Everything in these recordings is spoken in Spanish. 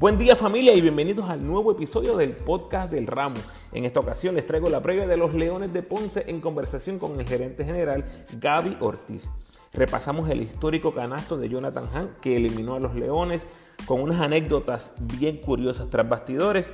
Buen día familia y bienvenidos al nuevo episodio del podcast del ramo. En esta ocasión les traigo la previa de los Leones de Ponce en conversación con el gerente general Gaby Ortiz. Repasamos el histórico canasto de Jonathan Hahn que eliminó a los Leones con unas anécdotas bien curiosas tras bastidores.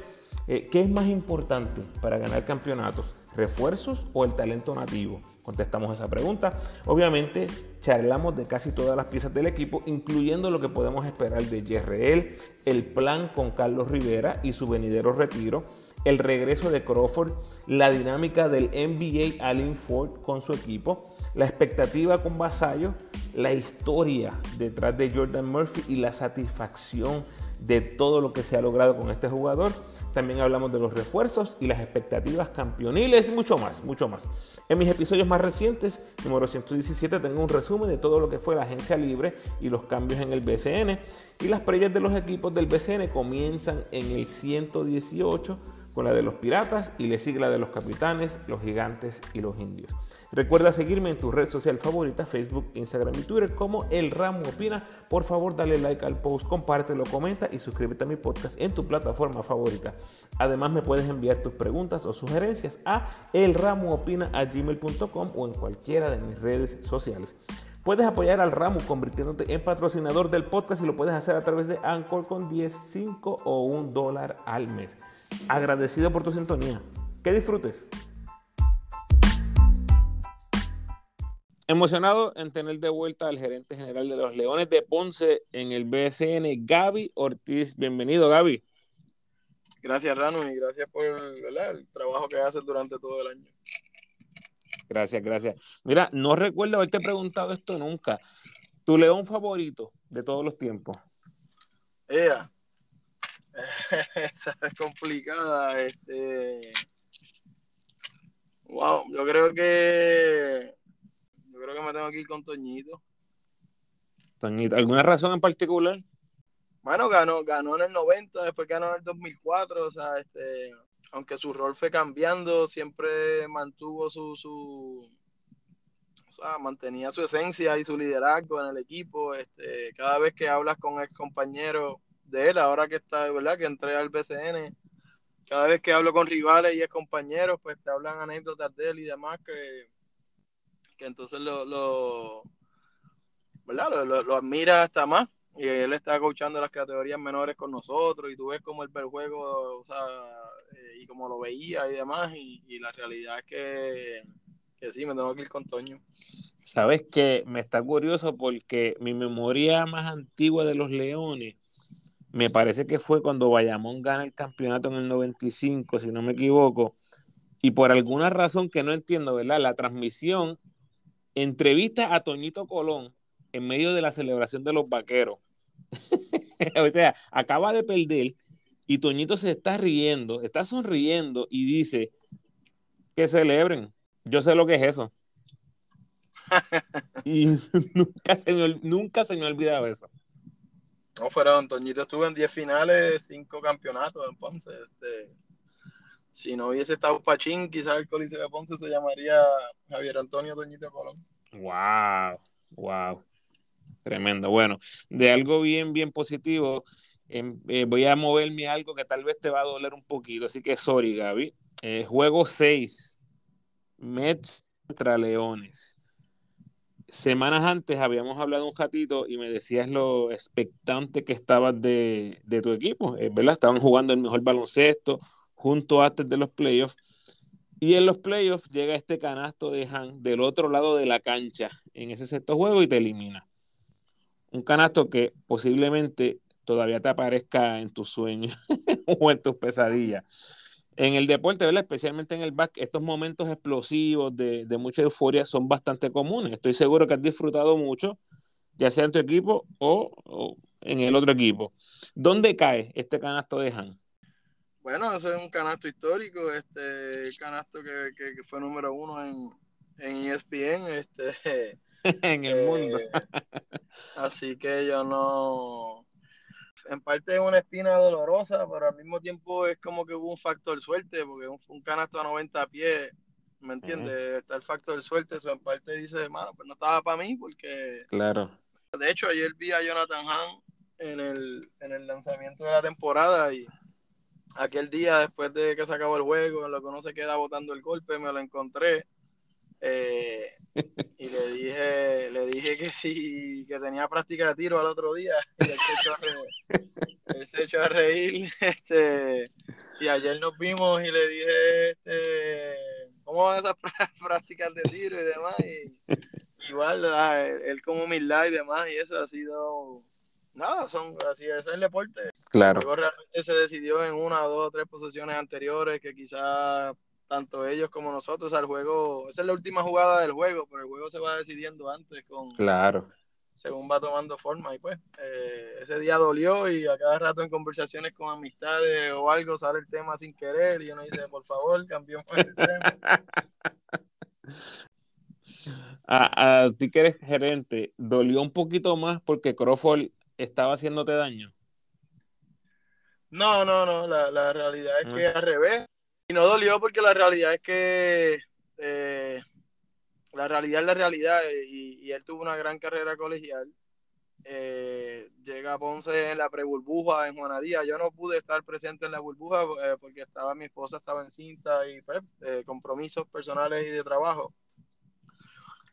Eh, ¿Qué es más importante para ganar campeonatos? ¿Refuerzos o el talento nativo? Contestamos esa pregunta. Obviamente charlamos de casi todas las piezas del equipo, incluyendo lo que podemos esperar de Yerreel, el plan con Carlos Rivera y su venidero retiro, el regreso de Crawford, la dinámica del NBA Allen Ford con su equipo, la expectativa con Vasallo, la historia detrás de Jordan Murphy y la satisfacción de todo lo que se ha logrado con este jugador también hablamos de los refuerzos y las expectativas campeoniles y mucho más, mucho más. En mis episodios más recientes, número 117, tengo un resumen de todo lo que fue la agencia libre y los cambios en el BCN. Y las previas de los equipos del BCN comienzan en el 118 con la de los piratas y le sigue la de los capitanes, los gigantes y los indios. Recuerda seguirme en tu red social favorita, Facebook, Instagram y Twitter como El Ramo Opina. Por favor, dale like al post, compártelo, comenta y suscríbete a mi podcast en tu plataforma favorita. Además, me puedes enviar tus preguntas o sugerencias a elramoopina.gmail.com o en cualquiera de mis redes sociales. Puedes apoyar al ramo convirtiéndote en patrocinador del podcast y lo puedes hacer a través de Anchor con 10, 5 o 1 dólar al mes. Agradecido por tu sintonía. Que disfrutes. Emocionado en tener de vuelta al gerente general de los Leones de Ponce en el BSN, Gaby Ortiz. Bienvenido, Gaby. Gracias, Rano, y gracias por el trabajo que haces durante todo el año. Gracias, gracias. Mira, no recuerdo haberte preguntado esto nunca. ¿Tu león favorito de todos los tiempos? Ella. Esa es complicada. Este... Wow, yo creo que yo creo que me tengo que ir con Toñito. Toñito, ¿alguna razón en particular? Bueno, ganó, ganó en el 90, después ganó en el 2004, o sea, este, aunque su rol fue cambiando, siempre mantuvo su, su o sea, mantenía su esencia y su liderazgo en el equipo. Este, cada vez que hablas con el compañero de él, ahora que está, ¿verdad? Que entré al BCN, cada vez que hablo con rivales y es compañeros, pues te hablan anécdotas de él y demás que que entonces lo, lo, Lo, admira hasta más. Y él está coachando las categorías menores con nosotros y tú ves cómo él ve el juego, o sea, eh, y como lo veía y demás. Y, la realidad es que, que, sí, me tengo que ir con Toño. Sabes que me está curioso porque mi memoria más antigua de los Leones me parece que fue cuando Bayamón gana el campeonato en el 95, si no me equivoco. Y por alguna razón que no entiendo, ¿verdad? La transmisión entrevista a Toñito Colón en medio de la celebración de los vaqueros. o sea, acaba de perder y Toñito se está riendo, está sonriendo y dice que celebren. Yo sé lo que es eso. y nunca se, me, nunca se me ha olvidado eso. No, fueron, Toñito estuvo en 10 finales, 5 campeonatos en Ponce. Este, si no hubiese estado Pachín, quizás el Coliseo de Ponce se llamaría Javier Antonio Doñito Colón. Wow, wow. Tremendo. Bueno, de algo bien, bien positivo, em, eh, voy a moverme a algo que tal vez te va a doler un poquito. Así que, sorry, Gaby. Eh, juego 6, Mets contra Leones. Semanas antes habíamos hablado un ratito y me decías lo expectante que estabas de, de tu equipo, eh, ¿verdad? Estaban jugando el mejor baloncesto, junto antes de los playoffs. Y en los playoffs llega este canasto de Han del otro lado de la cancha en ese sexto juego y te elimina. Un canasto que posiblemente todavía te aparezca en tus sueños o en tus pesadillas. En el deporte, ¿verdad? especialmente en el back, estos momentos explosivos de, mucha euforia son bastante comunes. Estoy seguro que has disfrutado mucho, ya sea en tu equipo o, o en el otro equipo. ¿Dónde cae este canasto de Han? Bueno, ese es un canasto histórico, este canasto que, que, fue número uno en, en ESPN, este en el mundo. Eh, así que yo no en parte es una espina dolorosa, pero al mismo tiempo es como que hubo un factor suerte, porque un, un canasto a 90 pies, ¿me entiendes? Está el factor suerte, eso en parte dice, hermano, pues no estaba para mí, porque... Claro. De hecho, ayer vi a Jonathan Hahn en el, en el lanzamiento de la temporada y aquel día después de que se acabó el juego, en lo que uno se queda botando el golpe, me lo encontré. Eh, y le dije, le dije que sí, que tenía práctica de tiro al otro día. Y él se echó a reír. Él este, y ayer nos vimos y le dije, este, ¿cómo van esas prácticas de tiro y demás? Y, igual, él como humildad y demás, y eso ha sido nada, son así es el deporte. Claro. Luego realmente se decidió en una, dos, tres posiciones anteriores que quizás tanto ellos como nosotros al juego, esa es la última jugada del juego, pero el juego se va decidiendo antes con claro según va tomando forma y pues eh, ese día dolió y a cada rato en conversaciones con amistades o algo sale el tema sin querer y uno dice por favor cambiemos el tema a, a ti que eres gerente dolió un poquito más porque Crawford estaba haciéndote daño? No, no, no, la, la realidad es que al revés. Y no dolió porque la realidad es que eh, la realidad es la realidad y, y, él tuvo una gran carrera colegial. Eh, llega a Ponce en la pre-burbuja en Juanadía. Yo no pude estar presente en la burbuja eh, porque estaba mi esposa estaba encinta y pues, eh, compromisos personales y de trabajo.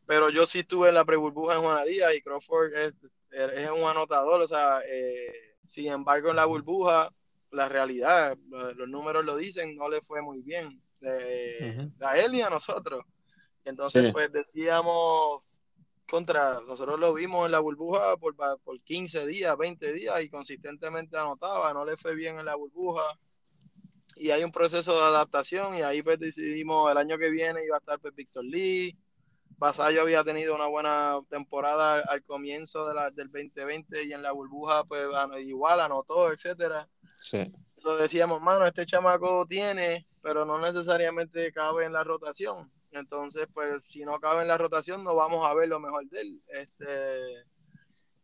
Pero yo sí estuve en la pre-burbuja en Juanadía y Crawford es, es un anotador, o sea, eh, sin embargo en la burbuja, la realidad, los números lo dicen, no le fue muy bien eh, a él y a nosotros. Y entonces, pues decíamos, contra, nosotros lo vimos en la burbuja por, por 15 días, 20 días y consistentemente anotaba, no le fue bien en la burbuja. Y hay un proceso de adaptación y ahí pues decidimos el año que viene iba a estar pues Víctor Lee, Vasallo había tenido una buena temporada al comienzo de la, del 2020 y en la burbuja, pues igual anotó, etcétera. Sí. Entonces decíamos, mano, este chamaco tiene, pero no necesariamente cabe en la rotación. Entonces, pues si no cabe en la rotación, no vamos a ver lo mejor de él. Este,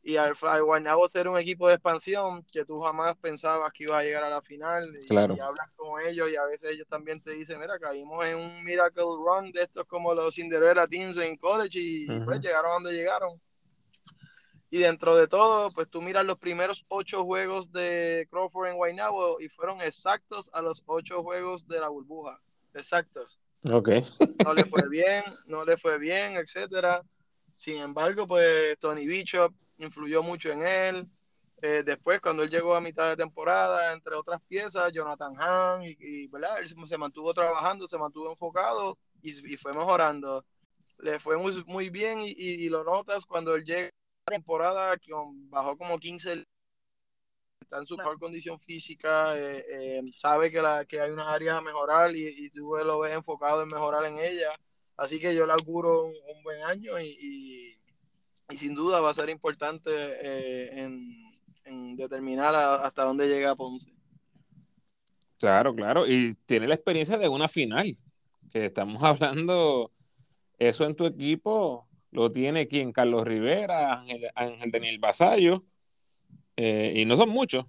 y al, Guaynabo ser un equipo de expansión que tú jamás pensabas que iba a llegar a la final y, claro. y, hablas con ellos y a veces ellos también te dicen, mira, caímos en un miracle run de estos como los Cinderella Teams en college y, uh -huh. pues llegaron donde llegaron. Y dentro de todo, pues tú miras los primeros ocho juegos de Crawford en Guaynabo y fueron exactos a los ocho juegos de la burbuja. Exactos. Ok. No le fue bien, no le fue bien, etcétera. Sin embargo, pues Tony Bishop influyó mucho en él. Eh, después, cuando él llegó a mitad de temporada, entre otras piezas, Jonathan Hahn, y, y ¿verdad? él se mantuvo trabajando, se mantuvo enfocado y, y fue mejorando. Le fue muy, muy bien y, y, lo notas cuando él llega temporada, que bajó como 15, está en su mejor condición física, eh, eh, sabe que, la, que hay unas áreas a mejorar y, y tú lo ves enfocado en mejorar en ella. Así que yo le auguro un, un buen año y, y sin duda va a ser importante eh, en, en, determinar a, hasta dónde llega Ponce. Claro, claro, y tiene la experiencia de una final, que estamos hablando, eso en tu equipo lo tiene quien, Carlos Rivera, Ángel, Ángel Daniel Basayo, eh, y no son muchos,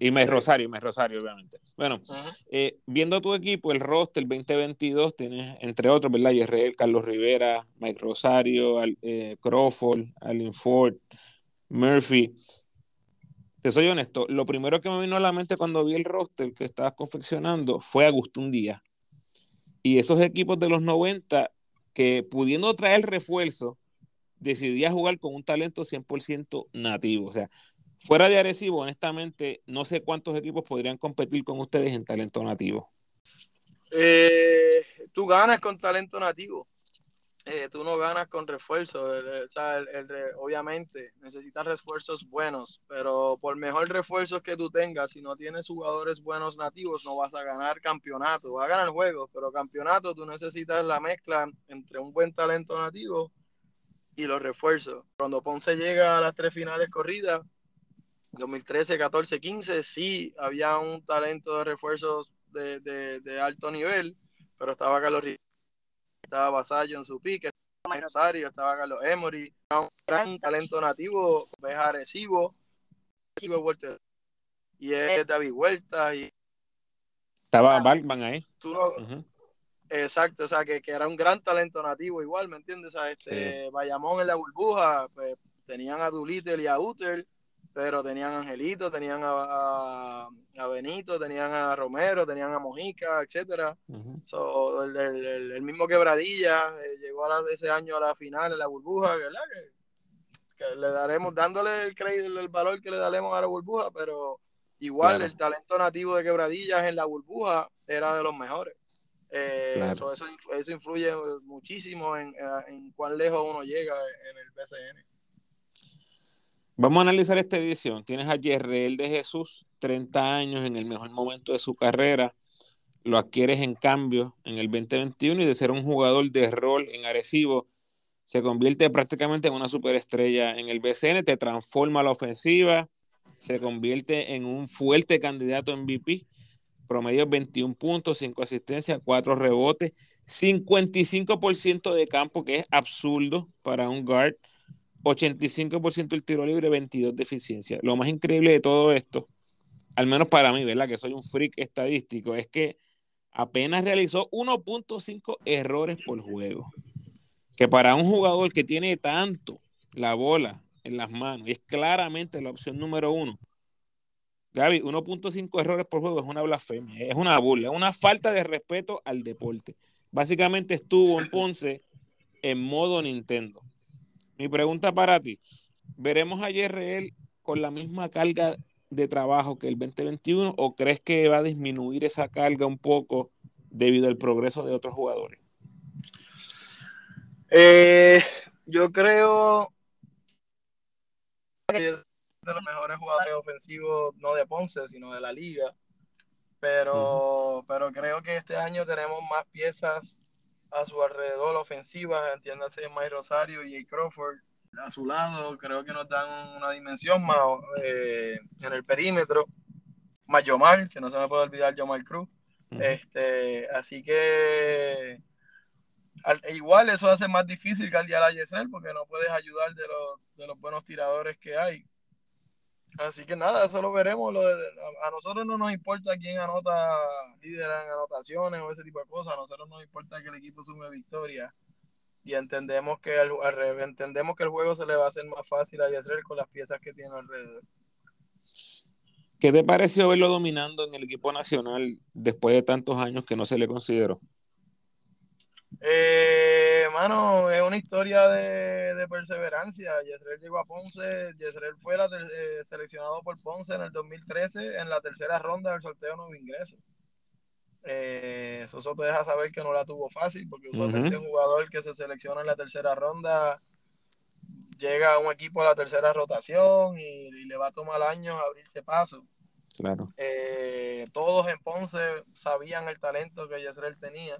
y Mes Rosario, Mes Rosario, obviamente. Bueno, uh -huh. eh, viendo tu equipo, el roster 2022, tienes entre otros, ¿verdad? Yerreel, Carlos Rivera, Mike Rosario, eh, Crawford, Allen Ford, Murphy. Te soy honesto, lo primero que me vino a la mente cuando vi el roster que estabas confeccionando fue Agustín Díaz. Y esos equipos de los 90 que pudiendo traer refuerzo, decidía jugar con un talento 100% nativo. O sea, Fuera de Arecibo, honestamente, no sé cuántos equipos podrían competir con ustedes en talento nativo. Eh, tú ganas con talento nativo. Eh, tú no ganas con refuerzos. El, el, obviamente necesitas refuerzos buenos, pero por mejor refuerzos que tú tengas, si no tienes jugadores buenos nativos, no vas a ganar campeonato. Vas a ganar juegos, pero campeonato tú necesitas la mezcla entre un buen talento nativo y los refuerzos. Cuando Ponce llega a las tres finales corridas, 2013, 14, 15, sí había un talento de refuerzos de, de, alto nivel, pero estaba Carlos estaba Basallo en su pique, estaba Rosario, estaba Carlos Emory, un gran talento nativo, ves Arecibo, y es David Huerta y estaba Balkman ahí. Tú no, uh -huh. Exacto, o sea, que, que, era un gran talento nativo igual, ¿me entiendes? O sea, este, sí. Bayamón en la burbuja, pues tenían a Dulittle y a Uter, pero tenían a Angelito, tenían a, Benito, tenían a Romero, tenían a Mojica, etcétera. el, mismo Quebradilla eh, llegó a ese año a la final en la burbuja, ¿verdad? Que, le daremos, dándole el crédito, el valor que le daremos a la burbuja, pero igual el talento nativo de Quebradillas en la burbuja era de los mejores. Eh, eso, eso, influye muchísimo en, en cuán lejos uno llega en el BCN. Vamos a analizar esta edición. Tienes a Yerreel de Jesús, 30 años en el mejor momento de su carrera. Lo adquieres en cambio en el 2021 y de ser un jugador de rol en Arecibo, se convierte prácticamente en una superestrella en el BCN, te transforma la ofensiva, se convierte en un fuerte candidato MVP, promedio 21 puntos, 5 asistencias, 4 rebotes, 55% de campo, que es absurdo para un guard 85% el tiro libre, 22 de eficiencia. Lo más increíble de todo esto, al menos para mí, ¿verdad? Que soy un freak estadístico, es que apenas realizó 1.5 errores por juego. Que para un jugador que tiene tanto la bola en las manos, es claramente la opción número uno. Gaby, 1.5 errores por juego es una blasfemia, es una burla, es una falta de respeto al deporte. Básicamente estuvo en Ponce en modo Nintendo. Mi pregunta para ti, ¿veremos a YRL con la misma carga de trabajo que el 2021 o crees que va a disminuir esa carga un poco debido al progreso de otros jugadores? Eh, yo creo que es de los mejores jugadores ofensivos, no de Ponce, sino de la liga. Pero, pero creo que este año tenemos más piezas a su alrededor ofensiva, entiéndase Mike Rosario y Jay Crawford a su lado, creo que nos dan una dimensión más eh, en el perímetro, más Yomar, que no se me puede olvidar Yomar Cruz. este, así que igual eso hace más difícil caldear a Yesel porque no puedes ayudar de los, de los buenos tiradores que hay. Así que nada, eso lo veremos. a, nosotros no nos importa quién anota líder en anotaciones o ese tipo de cosas. A nosotros nos importa que el equipo sume victoria. Y entendemos que, al, entendemos que el juego se le va a hacer más fácil a Yesrel con las piezas que tiene alrededor. ¿Qué te pareció verlo dominando en el equipo nacional después de tantos años que no se le consideró? Eh, mano, es una historia de, perseverancia. Yesrel llegó a Ponce, Yesrel fue eh, seleccionado por Ponce en el 2013 en la tercera ronda del sorteo nuevo ingreso. Eh, eso te deja saber que no la tuvo fácil, porque usualmente un jugador que se selecciona en la tercera ronda llega a un equipo a la tercera rotación y, le va a tomar años abrirse paso. Claro. Eh, todos en Ponce sabían el talento que Yesrel tenía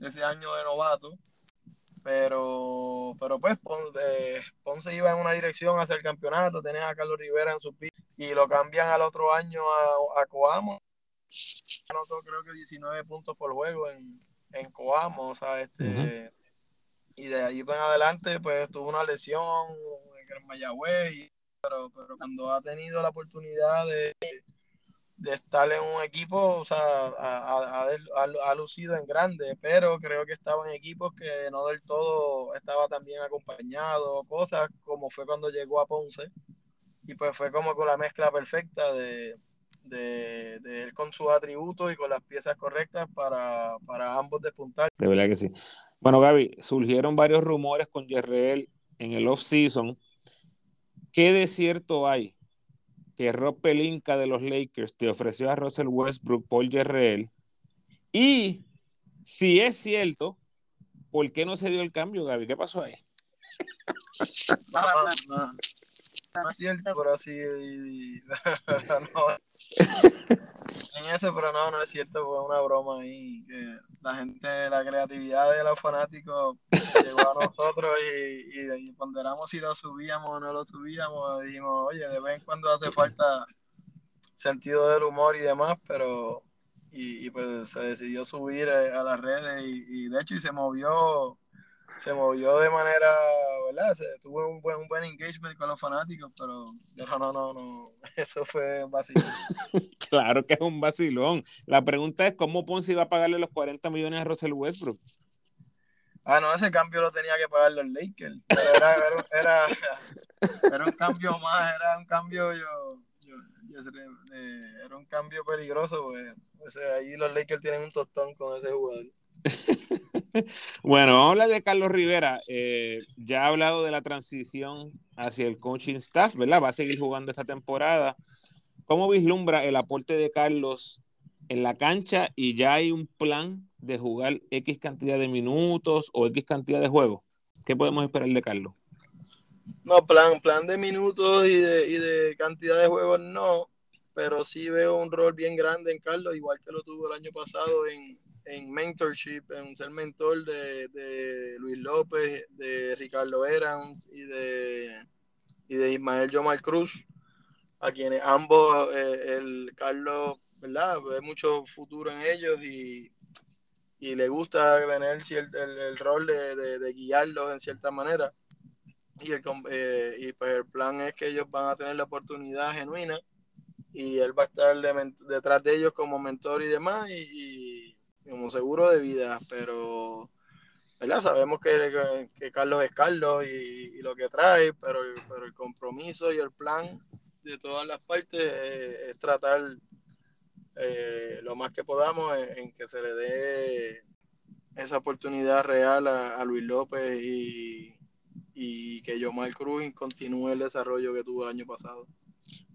ese año de novato. Pero, pero pues eh, Ponce, iba en una dirección hacia el campeonato, tenía a Carlos Rivera en su piso y lo cambian al otro año a, a Coamo. Anotó creo que 19 puntos por juego en, en Coamo, o sea, este, y de ahí en adelante pues tuvo una lesión en Mayagüez, pero, pero cuando ha tenido la oportunidad de de estar en un equipo, o sea, ha, lucido en grande, pero creo que estaba en equipos que no del todo estaba tan bien acompañado, cosas como fue cuando llegó a Ponce, y pues fue como con la mezcla perfecta de, él con sus atributos y con las piezas correctas para, para ambos despuntar. De verdad que sí. Bueno, Gaby, surgieron varios rumores con Yerreel en el off-season. ¿Qué de cierto hay que Rob Pelinka de los Lakers te ofreció a Russell Westbrook Paul Jerreel. Y si es cierto, ¿por qué no se dio el cambio, Gaby? ¿Qué pasó ahí? No, no, no. es cierto, pero así. en eso, pero no, no es cierto, fue una broma ahí. Que la gente, la creatividad de los fanáticos llegó a nosotros y, y, ponderamos si lo subíamos o no lo subíamos. Dijimos, oye, de vez en cuando hace falta sentido del humor y demás, pero. Y, y pues se decidió subir eh, a las redes y, y de hecho y se movió se movió de manera, ¿verdad? Se, tuvo un buen, un buen engagement con los fanáticos, pero no, no, no, no. eso fue un vacilón. claro que es un vacilón. La pregunta es, ¿cómo Ponce iba a pagarle los 40 millones a Russell Westbrook? Ah, no, ese cambio lo tenía que pagar los Lakers. Pero era, era, era un cambio más, era un cambio yo, era un cambio peligroso, pues, ahí los Lakers tienen un tostón con ese jugador. bueno, vamos a hablar de Carlos Rivera. Eh, ya ha hablado de la transición hacia el coaching staff, ¿verdad? Va a seguir jugando esta temporada. ¿Cómo vislumbra el aporte de Carlos en la cancha y ya hay un plan de jugar X cantidad de minutos o X cantidad de juegos? ¿Qué podemos esperar de Carlos? No, plan, plan de minutos y de, y de cantidad de juegos no, pero sí veo un rol bien grande en Carlos, igual que lo tuvo el año pasado en, en mentorship, en ser mentor de, de, Luis López, de Ricardo Erans y de, y de Ismael Yomar Cruz, a quienes ambos, eh, el Carlos, ¿verdad? Ve mucho futuro en ellos y, y le gusta tener el, el, rol de, de, de, guiarlos en cierta manera. Y, el, eh, y pues el plan es que ellos van a tener la oportunidad genuina y él va a estar detrás de ellos como mentor y demás y, como seguro de vida, pero ¿verdad? sabemos que, que, Carlos es Carlos y, lo que trae, pero, pero el compromiso y el plan de todas las partes es, tratar eh, lo más que podamos en, que se le dé esa oportunidad real a, Luis López y, y que Yomar Cruz continúe el desarrollo que tuvo el año pasado.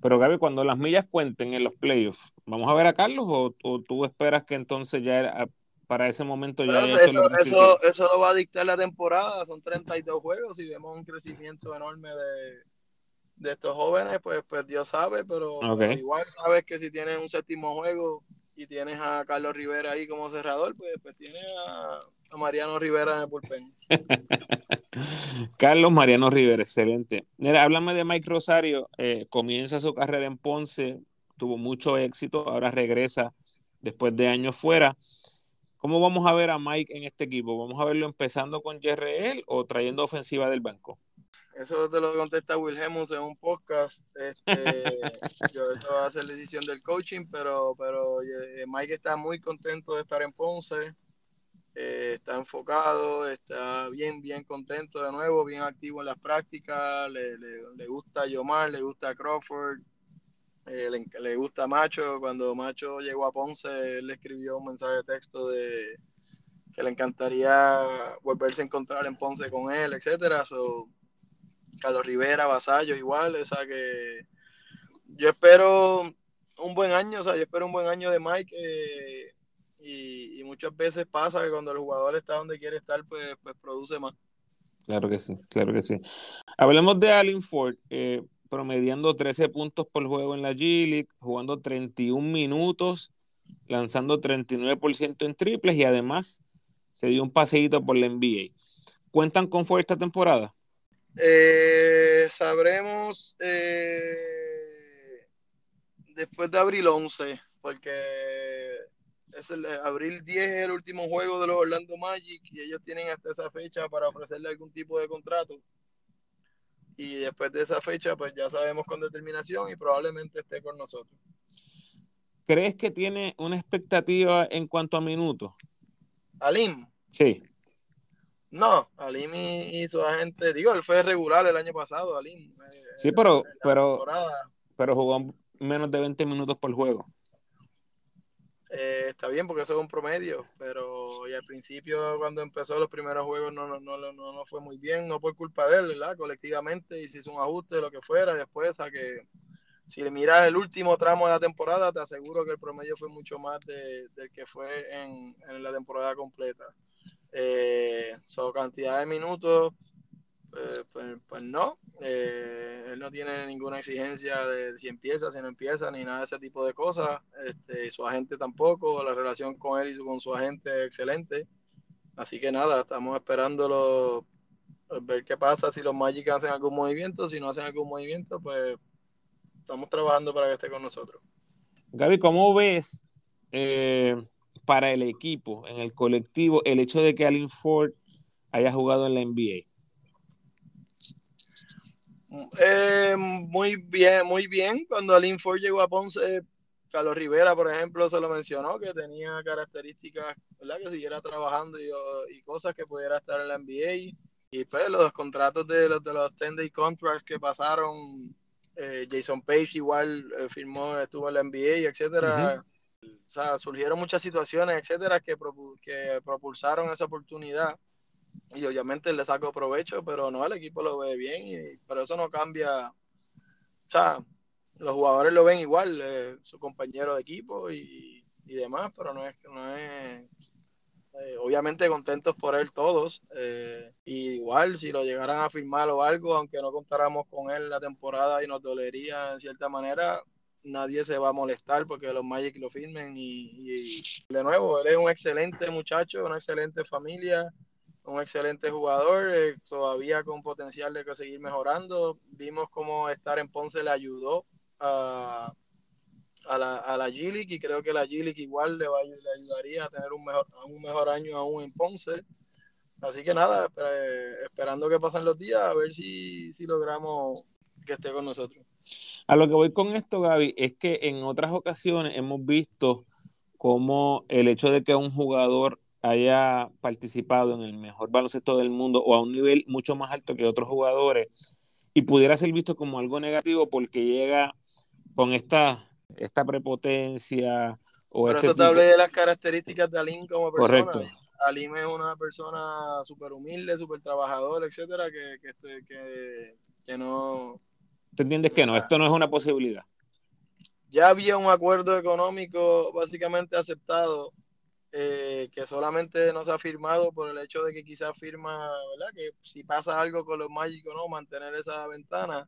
Pero Gaby, cuando las millas cuenten en los playoffs, ¿vamos a ver a Carlos o, tú esperas que entonces ya para ese momento ya haya eso, eso, eso, lo va a dictar la temporada, son 32 juegos y vemos un crecimiento enorme de, de estos jóvenes, pues, pues Dios sabe, pero, igual sabes que si tienes un séptimo juego y tienes a Carlos Rivera ahí como cerrador, pues, pues tienes a, Mariano Rivera en el bullpen. Carlos Mariano Rivera, excelente. Mira, háblame de Mike Rosario, eh, comienza su carrera en Ponce, tuvo mucho éxito, ahora regresa después de años fuera. ¿Cómo vamos a ver a Mike en este equipo? ¿Vamos a verlo empezando con JRL o trayendo ofensiva del banco? Eso te lo contesta Will Hemmons en un podcast. Este, yo, eso va a ser la decisión del coaching, pero, pero eh, Mike está muy contento de estar en Ponce. Eh, está enfocado, está bien, bien contento de nuevo, bien activo en las prácticas, le, le, gusta Yomar, le gusta Crawford, eh, le, le, gusta Macho. Cuando Macho llegó a Ponce, él le escribió un mensaje de texto de que le encantaría volverse a encontrar en Ponce con él, etcétera. Carlos Rivera, Vasallo, igual, o sea que yo espero un buen año, o sea, yo espero un buen año de Mike eh, y, muchas veces pasa que cuando el jugador está donde quiere estar, pues, pues produce más. Claro que sí, claro que sí. Hablemos de Allen Ford, eh, promediando 13 puntos por juego en la G-League, jugando 31 minutos, lanzando 39% en triples y además se dio un paseíto por la NBA. ¿Cuentan con Ford esta temporada? Eh, sabremos eh, después de abril 11, porque es el, abril 10 es el último juego de los Orlando Magic y ellos tienen hasta esa fecha para ofrecerle algún tipo de contrato. Y después de esa fecha, pues ya sabemos con determinación y probablemente esté con nosotros. ¿Crees que tiene una expectativa en cuanto a minutos? Alim. Sí. No, Alim y, su agente, digo, él fue regular el año pasado, Alim. Eh, sí, pero, pero, pero jugó menos de 20 minutos por juego. Eh, está bien porque eso es un promedio, pero y al principio cuando empezó los primeros juegos no, no, no, no, fue muy bien, no por culpa de él, ¿verdad? Colectivamente y se hizo un ajuste, lo que fuera, después a que si miras el último tramo de la temporada, te aseguro que el promedio fue mucho más de, del que fue en, en la temporada completa. Eh, su cantidad de minutos, eh, pues, pues, no. Eh, él no tiene ninguna exigencia de si empieza, si no empieza, ni nada de ese tipo de cosas. Este, su agente tampoco, la relación con él y con su agente es excelente. Así que nada, estamos esperándolo, ver qué pasa, si los Magic hacen algún movimiento, si no hacen algún movimiento, pues estamos trabajando para que esté con nosotros. Gaby, ¿cómo ves eh, para el equipo, en el colectivo, el hecho de que Alin Ford haya jugado en la NBA? Eh, muy bien, muy bien. Cuando Alin Ford llegó a Ponce, Carlos Rivera, por ejemplo, se lo mencionó, que tenía características, ¿verdad? Que siguiera trabajando y, y, cosas que pudiera estar en la NBA. y pues los contratos de los de los 10 day contracts que pasaron, eh, Jason Page igual eh, firmó, estuvo en la NBA, etcétera. O sea, surgieron muchas situaciones, etcétera, que, que propulsaron esa oportunidad y obviamente le saco provecho, pero no, el equipo lo ve bien, y, pero eso no cambia. O sea, los jugadores lo ven igual, eh, su compañero de equipo y, y, demás, pero no es, no es eh, obviamente contentos por él todos. Eh, igual, si lo llegaran a firmar o algo, aunque no contáramos con él la temporada y nos dolería en cierta manera, nadie se va a molestar porque los Magic lo firmen. Y, y de nuevo, él es un excelente muchacho, una excelente familia, un excelente jugador, eh, todavía con potencial de seguir mejorando. Vimos cómo estar en Ponce le ayudó a a la, a la G-League y creo que la G-League igual le, va, le ayudaría a tener un mejor, un mejor año aún en Ponce. Así que nada, esperando que pasen los días a ver si, si logramos que esté con nosotros. A lo que voy con esto, Gaby, es que en otras ocasiones hemos visto cómo el hecho de que un jugador haya participado en el mejor baloncesto del mundo o a un nivel mucho más alto que otros jugadores y pudiera ser visto como algo negativo porque llega con esta esta prepotencia. O Por este eso te hablé de las características de Alim como persona. Correcto. Alim es una persona súper humilde, súper trabajador, etcétera, que, que, que, que no. ¿Te entiendes que no? Esto no es una posibilidad. Ya había un acuerdo económico básicamente aceptado eh, que solamente no se ha firmado por el hecho de que quizás firma, ¿verdad? Que si pasa algo con los mágicos, ¿no? Mantener esa ventana.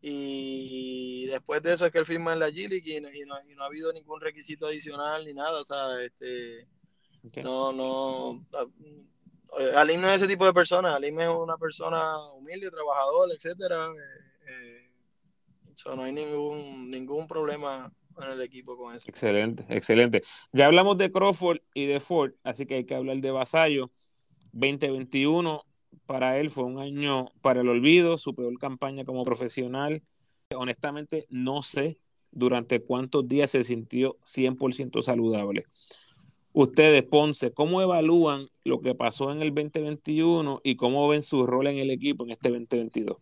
Y después de eso es que él firma en la G League y, no, y, no, y no, ha habido ningún requisito adicional ni nada. O sea, este, okay. no, no. Alim no es ese tipo de persona. Alim es una persona humilde, trabajadora, etcétera. Eh, eh, so no hay ningún, ningún problema en el equipo con eso. Excelente, excelente. Ya hablamos de Crawford y de Ford, así que hay que hablar de Vasallo. 2021 para él fue un año para el olvido, su peor campaña como profesional. Honestamente, no sé durante cuántos días se sintió 100% saludable. Ustedes, Ponce, ¿cómo evalúan lo que pasó en el 2021 y cómo ven su rol en el equipo en este 2022?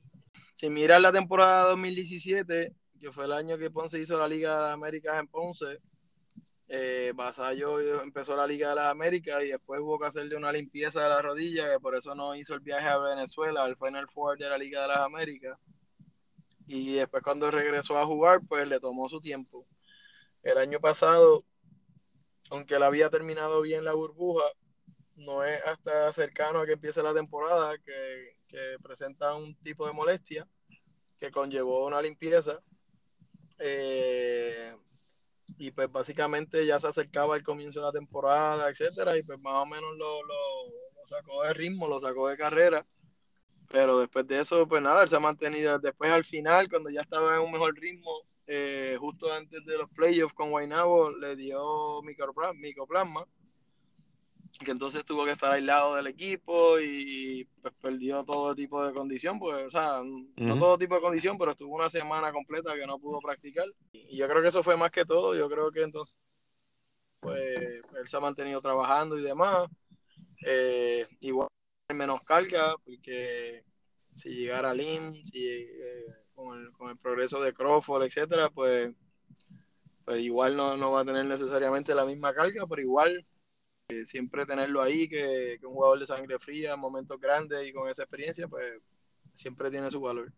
Si miras la temporada 2017, que fue el año que Ponce hizo la Liga de las Américas en Ponce, eh, Vasallo empezó la Liga de las Américas y después hubo que hacerle una limpieza de la rodilla, que por eso no hizo el viaje a Venezuela, al Final Four de la Liga de las Américas. Y después cuando regresó a jugar, pues le tomó su tiempo. El año pasado, aunque él había terminado bien la burbuja, no es hasta cercano a que empiece la temporada que, que presenta un tipo de molestia que conllevó una limpieza. Eh, y pues básicamente ya se acercaba el comienzo de la temporada, etcétera, y pues más o menos lo, lo, sacó de ritmo, lo sacó de carrera, pero después de eso, pues nada, él se ha mantenido, después al final, cuando ya estaba en un mejor ritmo, eh, justo antes de los playoffs con Guaynabo, le dio micoplasma, que entonces tuvo que estar aislado del equipo y pues perdió todo tipo de condición, pues, o sea, uh -huh. no todo tipo de condición, pero estuvo una semana completa que no pudo practicar. Y yo creo que eso fue más que todo, yo creo que entonces, pues, él se ha mantenido trabajando y demás. Eh, igual menos carga, porque si llegara Lim, si, eh, con, el, con el progreso de Crawford, etcétera, pues, pues igual no, no va a tener necesariamente la misma carga, pero igual eh, siempre tenerlo ahí, que, que, un jugador de sangre fría, en momentos grandes y con esa experiencia, pues siempre tiene su valor.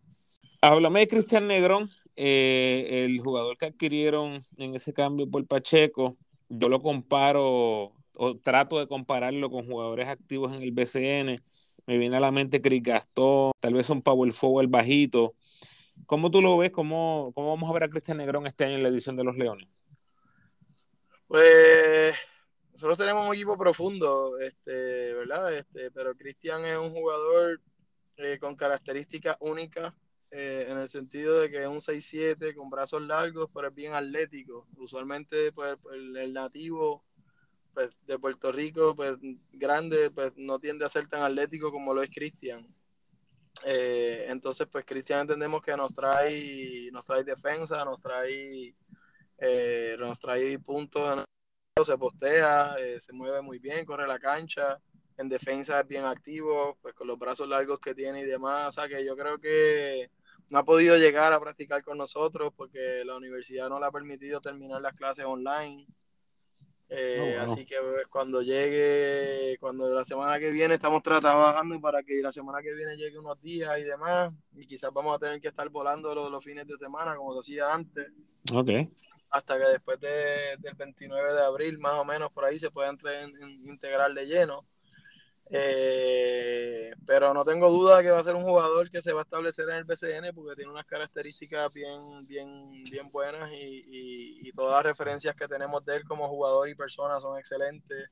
Háblame de Cristian Negrón, eh, el jugador que adquirieron en ese cambio por Pacheco. Yo lo comparo, o trato de compararlo con jugadores activos en el BCN. Me viene a la mente Chris Gastón, tal vez un power forward bajito. ¿Cómo tú lo ves? ¿Cómo, ¿Cómo vamos a ver a Cristian Negrón este año en la edición de los Leones? Pues nosotros tenemos un equipo profundo, este, ¿verdad? Este, pero Cristian es un jugador eh, con características únicas, eh, en el sentido de que es un 6'7 con brazos largos, pero es bien atlético. Usualmente, pues, el, el nativo pues, de Puerto Rico, pues, grande, pues, no tiende a ser tan atlético como lo es Cristian. Eh, entonces, pues, Cristian entendemos que nos trae, nos trae defensa, nos trae, nos trae puntos se postea, eh, se mueve muy bien, corre la cancha, en defensa es bien activo, pues con los brazos largos que tiene y demás. O sea que yo creo que no ha podido llegar a practicar con nosotros porque la universidad no le ha permitido terminar las clases online. Eh, oh, así que pues, cuando llegue, cuando la semana que viene estamos trabajando para que la semana que viene llegue unos días y demás, y quizás vamos a tener que estar volando los, los fines de semana como se hacía antes. Ok. Hasta que después de, del 29 de abril, más o menos por ahí, se pueda entrar en, integrar de lleno. Eh, pero no tengo duda de que va a ser un jugador que se va a establecer en el BCN porque tiene unas características bien, bien, bien buenas y, y, todas las referencias que tenemos de él como jugador y persona son excelentes.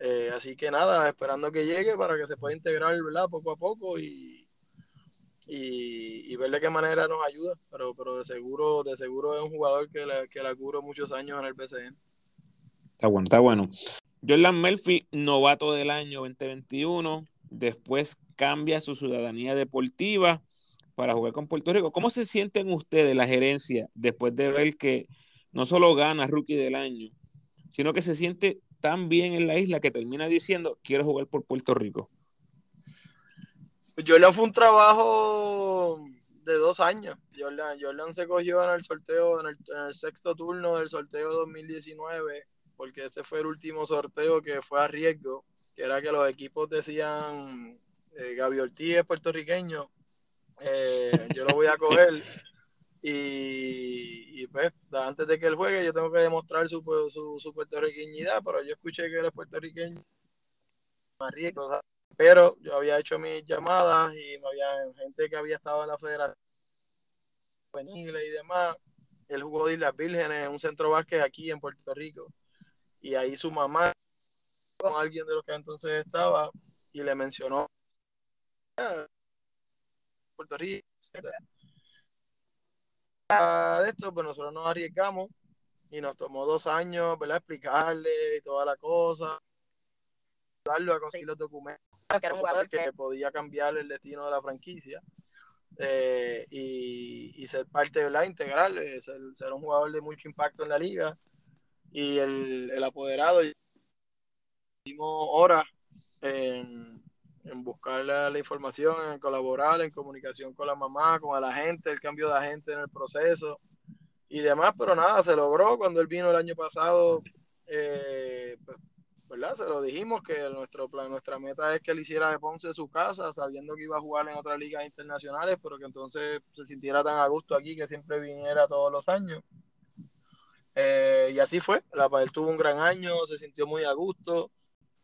Eh, así que nada, esperando que llegue para que se pueda integrar poco a poco y, y, ver de qué manera nos ayuda. Pero, pero de seguro, de seguro es un jugador que la, que la curo muchos años en el BCN. Está bueno, está bueno. Jordan Murphy, novato del año 2021, después cambia su ciudadanía deportiva para jugar con Puerto Rico. ¿Cómo se sienten ustedes, la gerencia, después de ver que no solo gana rookie del año, sino que se siente tan bien en la isla que termina diciendo, quiero jugar por Puerto Rico? Jordan fue un trabajo de dos años. Jordan, Jordan se cogió en el sorteo, en el, en el sexto turno del sorteo 2019 porque ese fue el último sorteo que fue a riesgo, que era que los equipos decían, eh, Gaby Ortiz es puertorriqueño, eh, yo lo voy a coger. Y, pues, antes de que él juegue, yo tengo que demostrar su, su, su puertorriqueñidad, pero yo escuché que él es puertorriqueño. Pero yo había hecho mis llamadas y no había gente que había estado en la federación y demás. Él jugó de Islas Vírgenes en un centro básquet aquí en Puerto Rico y ahí su mamá con alguien de los que entonces estaba y le mencionó Puerto Rico de esto pues nosotros nos arriesgamos y nos tomó dos años ¿verdad? explicarle y toda la cosa darlo a conseguir los documentos que era un jugador que podía cambiar el destino de la franquicia eh, y, ser parte de la integral, ser, ser un jugador de mucho impacto en la liga y el, el apoderado dimos horas en, en buscar la, información, en colaborar, en comunicación con la mamá, con la gente, el cambio de agente en el proceso y demás, pero nada, se logró cuando él vino el año pasado, eh, pues, ¿verdad? Se lo dijimos que nuestro plan, nuestra meta es que él hiciera de Ponce su casa, sabiendo que iba a jugar en otras ligas internacionales, pero que entonces se sintiera tan a gusto aquí que siempre viniera todos los años. Eh, y así fue, la, él tuvo un gran año, se sintió muy a gusto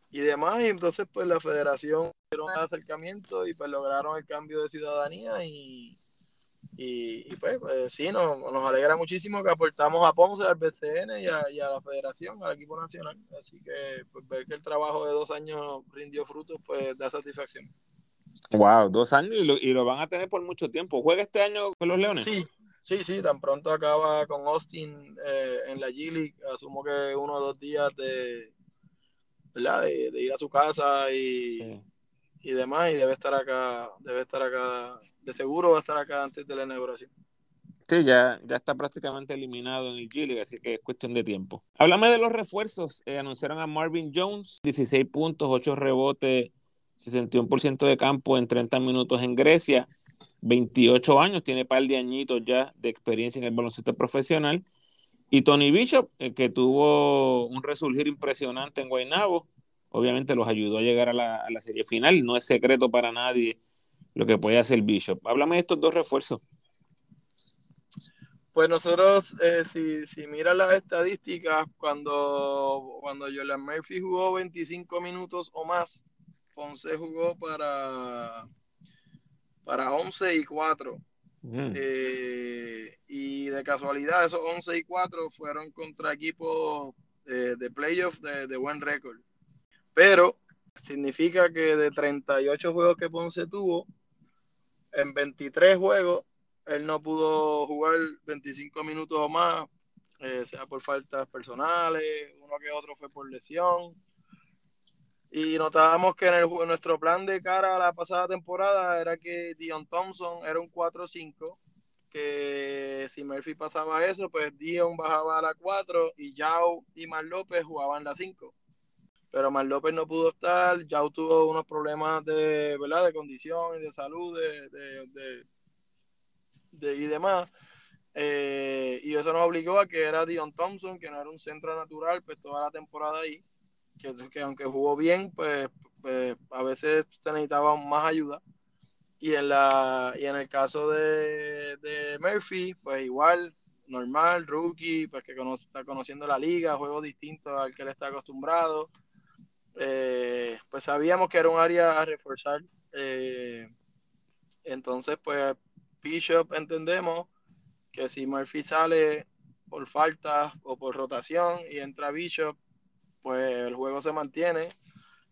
y demás, y entonces pues la federación hicieron un acercamiento y pues lograron el cambio de ciudadanía y, y, pues, pues, sí, nos, nos, alegra muchísimo que aportamos a Ponce, al BCN y a, y a, la federación, al equipo nacional, así que pues, ver que el trabajo de dos años rindió frutos pues da satisfacción. Wow, dos años y lo, y lo van a tener por mucho tiempo. ¿Juega este año con los Leones? Sí, Sí, sí, tan pronto acaba con Austin eh, en la G-League, asumo que uno o dos días de, ¿verdad? De, ir a su casa y, y demás, y debe estar acá, debe estar acá, de seguro va a estar acá antes de la inauguración. Sí, ya, ya está prácticamente eliminado en el G-League, así que es cuestión de tiempo. Háblame de los refuerzos. Eh, anunciaron a Marvin Jones, 16 puntos, 8 rebotes, 61% de campo en 30 minutos en Grecia. 28 años, tiene par de añitos ya de experiencia en el baloncesto profesional. Y Tony Bishop, eh, que tuvo un resurgir impresionante en Guaynabo, obviamente los ayudó a llegar a la, a la, serie final. No es secreto para nadie lo que puede hacer Bishop. Háblame de estos dos refuerzos. Pues nosotros, eh, si, si miras las estadísticas, cuando, cuando Jordan Murphy jugó 25 minutos o más, Ponce jugó para para 11 y 4. Eh, y de casualidad, esos 11 y 4 fueron contra equipos de, de playoff de, buen récord. Pero significa que de 38 juegos que Ponce tuvo, en 23 juegos, él no pudo jugar 25 minutos o más, eh, sea por faltas personales, uno que otro fue por lesión y notábamos que en, nuestro plan de cara a la pasada temporada era que Dion Thompson era un 4-5, que si Murphy pasaba eso, pues Dion bajaba a la 4 y Yao y Mar López jugaban la 5. Pero Mar López no pudo estar, ya tuvo unos problemas de, ¿verdad? de condición y de salud de, de, de, y demás. Eh, y eso nos obligó a que era Dion Thompson, que no era un centro natural, pues toda la temporada ahí, que, que aunque jugó bien, pues, pues, a veces se necesitaba más ayuda. Y en, la, y en el caso de, de Murphy, pues igual, normal, rookie, pues que está conociendo la liga, juegos distintos al que él está acostumbrado. Eh, pues sabíamos que era un área a reforzar. Eh, entonces, pues Bishop entendemos que si Murphy sale por falta o por rotación y entra Bishop, pues el juego se mantiene.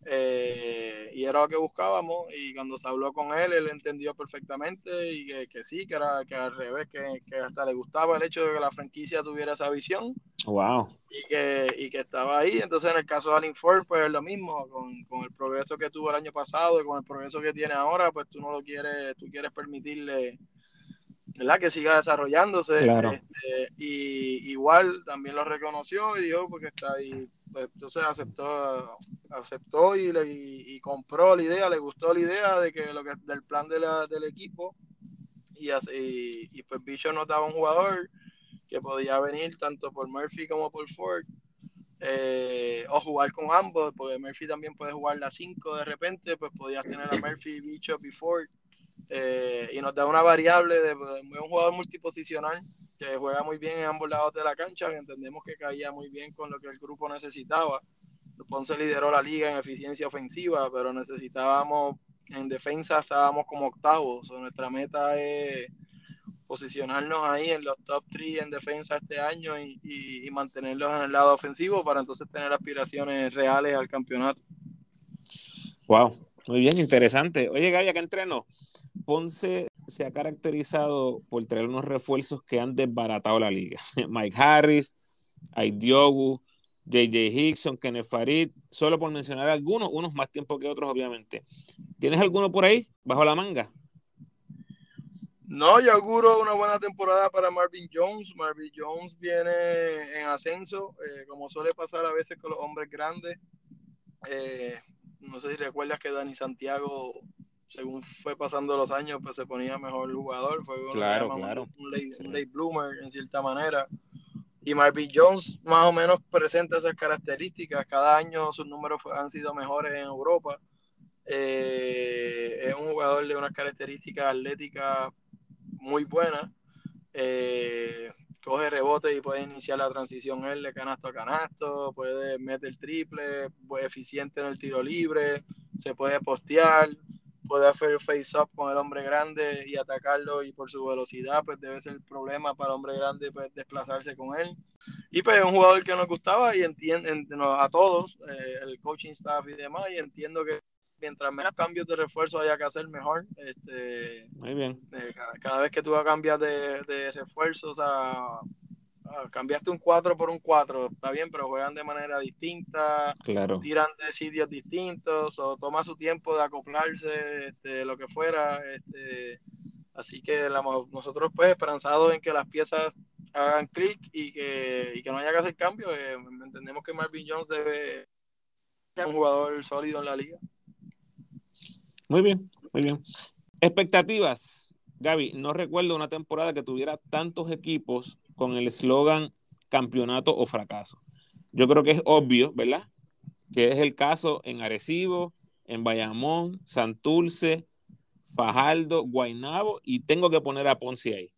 Eh, y era lo que buscábamos y cuando se habló con él, él entendió perfectamente y que, sí, que era que al revés, que, hasta le gustaba el hecho de que la franquicia tuviera esa visión. Wow. Y que, y que estaba ahí. Entonces, en el caso de Alin Ford, pues es lo mismo, con, con, el progreso que tuvo el año pasado y con el progreso que tiene ahora, pues tú no lo quieres, tú quieres permitirle ¿verdad? que siga desarrollándose. Este, y igual también lo reconoció y dijo, porque está ahí, pues, entonces aceptó, aceptó y, le, y, compró la idea, le gustó la idea de que lo que del plan de la, del equipo y, así, y pues Bicho notaba un jugador que podía venir tanto por Murphy como por Ford. Eh, o jugar con ambos, porque Murphy también puede jugar la 5 de repente, pues podías tener a Murphy, Bishop y Ford eh, y nos da una variable de, un jugador multiposicional que juega muy bien en ambos lados de la cancha, entendemos que caía muy bien con lo que el grupo necesitaba. Ponce lideró la liga en eficiencia ofensiva, pero necesitábamos, en defensa estábamos como octavos, nuestra meta es posicionarnos ahí en los top 3 en defensa este año y, y, mantenerlos en el lado ofensivo para entonces tener aspiraciones reales al campeonato. Wow, muy bien, interesante. Oye, Gaya, ¿qué entreno? Ponce se ha caracterizado por traer unos refuerzos que han desbaratado la liga. Mike Harris, Aidiogu, JJ Hickson, Kenneth Farid, solo por mencionar algunos, unos más tiempo que otros, obviamente. ¿Tienes alguno por ahí, bajo la manga? No, yo auguro una buena temporada para Marvin Jones. Marvin Jones viene en ascenso, eh, como suele pasar a veces con los hombres grandes. Eh, no sé si recuerdas que Dani Santiago según fue pasando los años, pues se ponía mejor jugador. Fue claro, claro. Un, late, bloomer en cierta manera. Y Marvin Jones más o menos presenta esas características. Cada año sus números han sido mejores en Europa. Eh, es un jugador de unas características atléticas muy buenas. Eh, coge rebote y puede iniciar la transición él de canasto a canasto, puede meter el triple, es eficiente en el tiro libre, se puede postear, puede hacer face-up con el hombre grande y atacarlo y por su velocidad pues debe ser el problema para el hombre grande pues, desplazarse con él. Y pues es un jugador que nos gustaba y entiende a todos, eh, el coaching staff y demás, y entiendo que mientras menos cambios de refuerzo haya que hacer mejor. Este, Muy bien. Eh, cada, vez que tú cambias de, de refuerzos, o sea, Ah, cambiaste un 4 por un 4, está bien, pero juegan de manera distinta, claro. tiran de sitios distintos, o toma su tiempo de acoplarse, este, lo que fuera. Este, así que nosotros, pues, esperanzados en que las piezas hagan clic y que, y que no haya que hacer cambio, eh, entendemos que Marvin Jones debe ser un jugador sólido en la liga. Muy bien, muy bien. Expectativas. Gaby, no recuerdo una temporada que tuviera tantos equipos con el eslogan campeonato o fracaso. Yo creo que es obvio, ¿verdad? Que es el caso en Arecibo, en Bayamón, Santurce, Fajardo, Guaynabo y tengo que poner a Ponce ahí.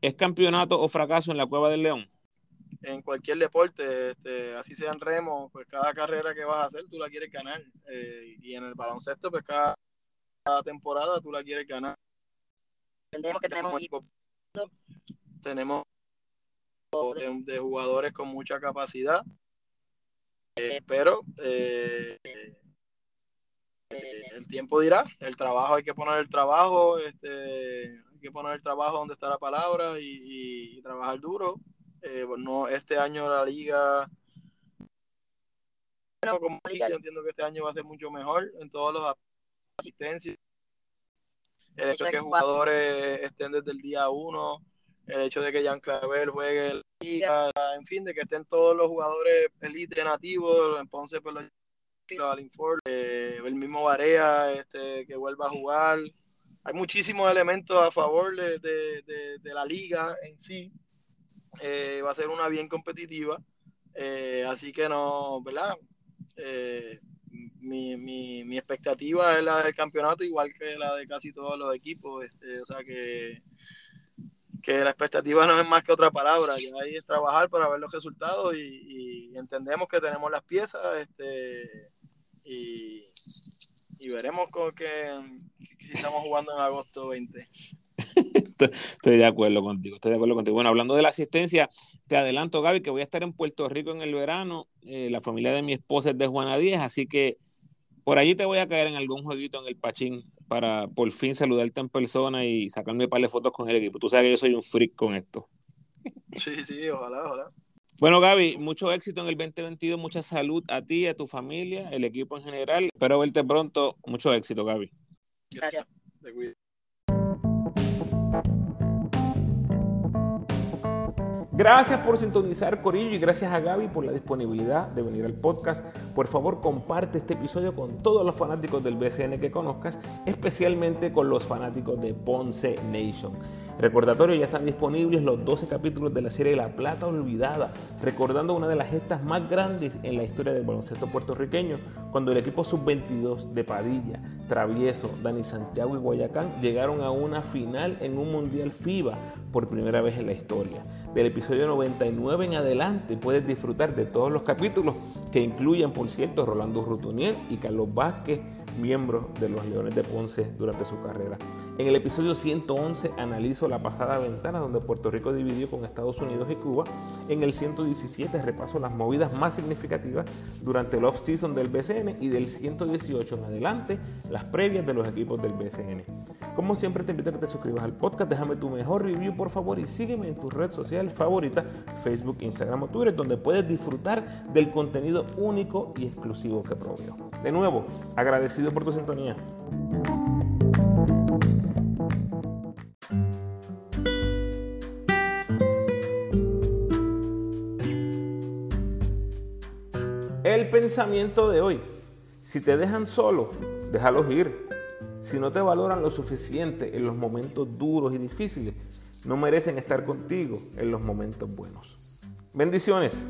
¿Es campeonato o fracaso en la Cueva del León? En cualquier deporte, este, así sean remos, pues cada carrera que vas a hacer tú la quieres ganar. Eh, y en el baloncesto, pues cada, temporada tú la quieres ganar. Entendemos que tenemos equipo. Tenemos de, jugadores con mucha capacidad, eh, pero eh, eh, el tiempo dirá, el trabajo hay que poner el trabajo, este, hay que poner el trabajo donde está la palabra y, trabajar duro. Pues no, este año la liga como yo entiendo que este año va a ser mucho mejor en todos los asistencias. El hecho de que jugadores estén desde el día uno, el hecho de que Jan Clavel juegue la liga, en fin, de que estén todos los jugadores elite nativos, entonces pues eh, el mismo Varea este, que vuelva a jugar. Hay muchísimos elementos a favor de, la liga en sí. Eh, va a ser una bien competitiva. Eh, así que no, ¿verdad? Mi, mi, mi, expectativa es la del campeonato, igual que la de casi todos los equipos. Este, o sea que que la expectativa no es más que otra palabra, que hay es trabajar para ver los resultados y, entendemos que tenemos las piezas este, y, veremos con que, si estamos jugando en agosto 20. Estoy de acuerdo contigo, estoy de acuerdo contigo. Bueno, hablando de la asistencia, te adelanto, Gaby, que voy a estar en Puerto Rico en el verano. Eh, la familia de mi esposa es de Juana Díez, así que por allí te voy a caer en algún jueguito en el Pachín para por fin saludarte en persona y sacarme un par de fotos con el equipo. Tú sabes que yo soy un freak con esto. Sí, sí, ojalá, ojalá. Bueno, Gaby, mucho éxito en el 2022, mucha salud a ti, a tu familia, el equipo en general. Espero verte pronto. Mucho éxito, Gaby. Gracias. Te cuido. Gracias por sintonizar Corillo y gracias a Gaby por la disponibilidad de venir al podcast. Por favor, comparte este episodio con todos los fanáticos del BCN que conozcas, especialmente con los fanáticos de Ponce Nation. Recordatorio, ya están disponibles los 12 capítulos de la serie La Plata Olvidada, recordando una de las gestas más grandes en la historia del baloncesto puertorriqueño, cuando el equipo sub-22 de Padilla, Travieso, Dani Santiago y Guayacán llegaron a una final en un Mundial FIBA por primera vez en la historia. Del episodio 99 en adelante puedes disfrutar de todos los capítulos que incluyen, por cierto, Rolando Rutuniel y Carlos Vázquez, miembros de los Leones de Ponce durante su carrera. En el episodio 111 analizo la pasada ventana donde Puerto Rico dividió con Estados Unidos y Cuba. En el 117 repaso las movidas más significativas durante el off-season del BCN y del 118 en adelante las previas de los equipos del BCN. Como siempre te invito a que te suscribas al podcast, déjame tu mejor review por favor y sígueme en tu red social favorita, Facebook, Instagram o Twitter, donde puedes disfrutar del contenido único y exclusivo que proveo. De nuevo, agradecido por tu sintonía. Pensamiento de hoy. Si te dejan solo, déjalos ir. Si no te valoran lo suficiente en los momentos duros y difíciles, no merecen estar contigo en los momentos buenos. Bendiciones.